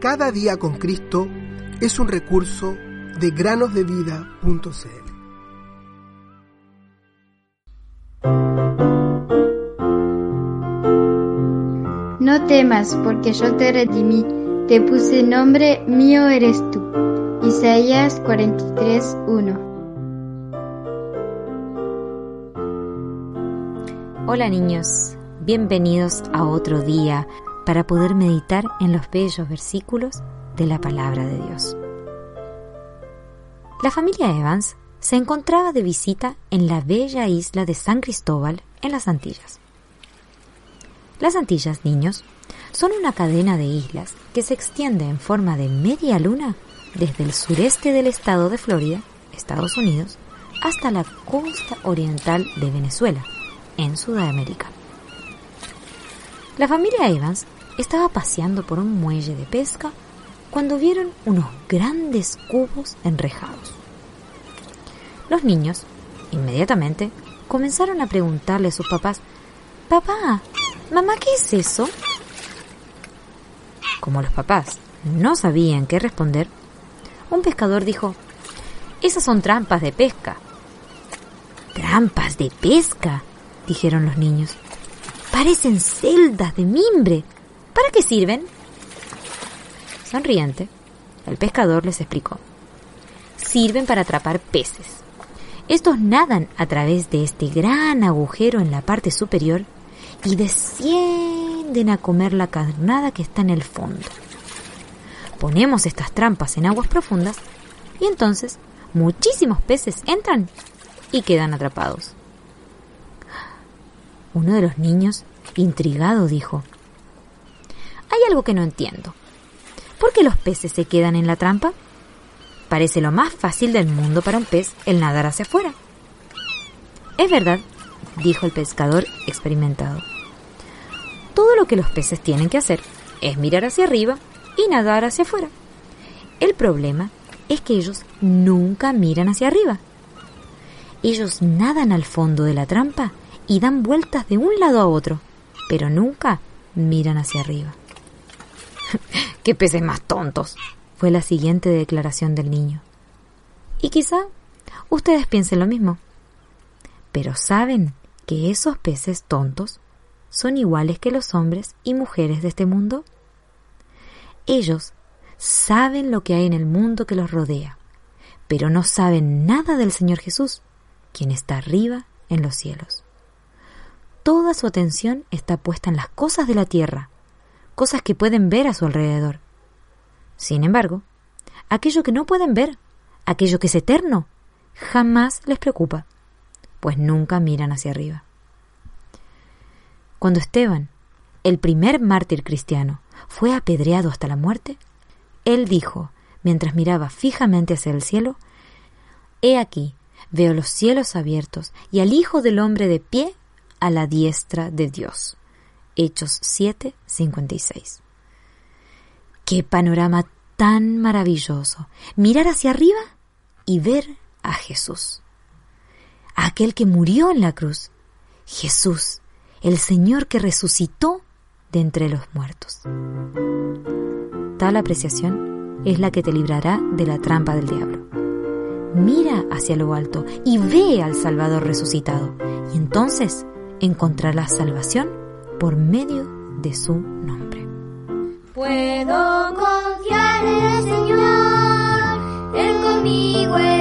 Cada día con Cristo es un recurso de granosdevida.cl. No temas, porque yo te redimí, te puse nombre, mío eres tú. Isaías 43, 1. Hola niños, bienvenidos a otro día para poder meditar en los bellos versículos de la palabra de Dios. La familia Evans se encontraba de visita en la bella isla de San Cristóbal en las Antillas. Las Antillas, niños, son una cadena de islas que se extiende en forma de media luna desde el sureste del estado de Florida, Estados Unidos, hasta la costa oriental de Venezuela, en Sudamérica. La familia Evans estaba paseando por un muelle de pesca cuando vieron unos grandes cubos enrejados. Los niños, inmediatamente, comenzaron a preguntarle a sus papás, Papá, mamá, ¿qué es eso? Como los papás no sabían qué responder, un pescador dijo, Esas son trampas de pesca. ¿Trampas de pesca? dijeron los niños. Parecen celdas de mimbre. ¿Para qué sirven? Sonriente, el pescador les explicó. Sirven para atrapar peces. Estos nadan a través de este gran agujero en la parte superior y descienden a comer la carnada que está en el fondo. Ponemos estas trampas en aguas profundas y entonces muchísimos peces entran y quedan atrapados. Uno de los niños, intrigado, dijo, algo que no entiendo. ¿Por qué los peces se quedan en la trampa? Parece lo más fácil del mundo para un pez el nadar hacia afuera. Es verdad, dijo el pescador experimentado. Todo lo que los peces tienen que hacer es mirar hacia arriba y nadar hacia afuera. El problema es que ellos nunca miran hacia arriba. Ellos nadan al fondo de la trampa y dan vueltas de un lado a otro, pero nunca miran hacia arriba. ¡Qué peces más tontos! fue la siguiente declaración del niño. Y quizá ustedes piensen lo mismo. Pero ¿saben que esos peces tontos son iguales que los hombres y mujeres de este mundo? Ellos saben lo que hay en el mundo que los rodea, pero no saben nada del Señor Jesús, quien está arriba en los cielos toda su atención está puesta en las cosas de la tierra, cosas que pueden ver a su alrededor. Sin embargo, aquello que no pueden ver, aquello que es eterno, jamás les preocupa, pues nunca miran hacia arriba. Cuando Esteban, el primer mártir cristiano, fue apedreado hasta la muerte, él dijo, mientras miraba fijamente hacia el cielo, He aquí, veo los cielos abiertos y al Hijo del Hombre de pie a la diestra de Dios. Hechos 7, 56. Qué panorama tan maravilloso. Mirar hacia arriba y ver a Jesús. aquel que murió en la cruz. Jesús, el Señor que resucitó de entre los muertos. Tal apreciación es la que te librará de la trampa del diablo. Mira hacia lo alto y ve al Salvador resucitado, y entonces encontrará salvación por medio de su nombre. Puedo confiar en el Señor, Él conmigo está.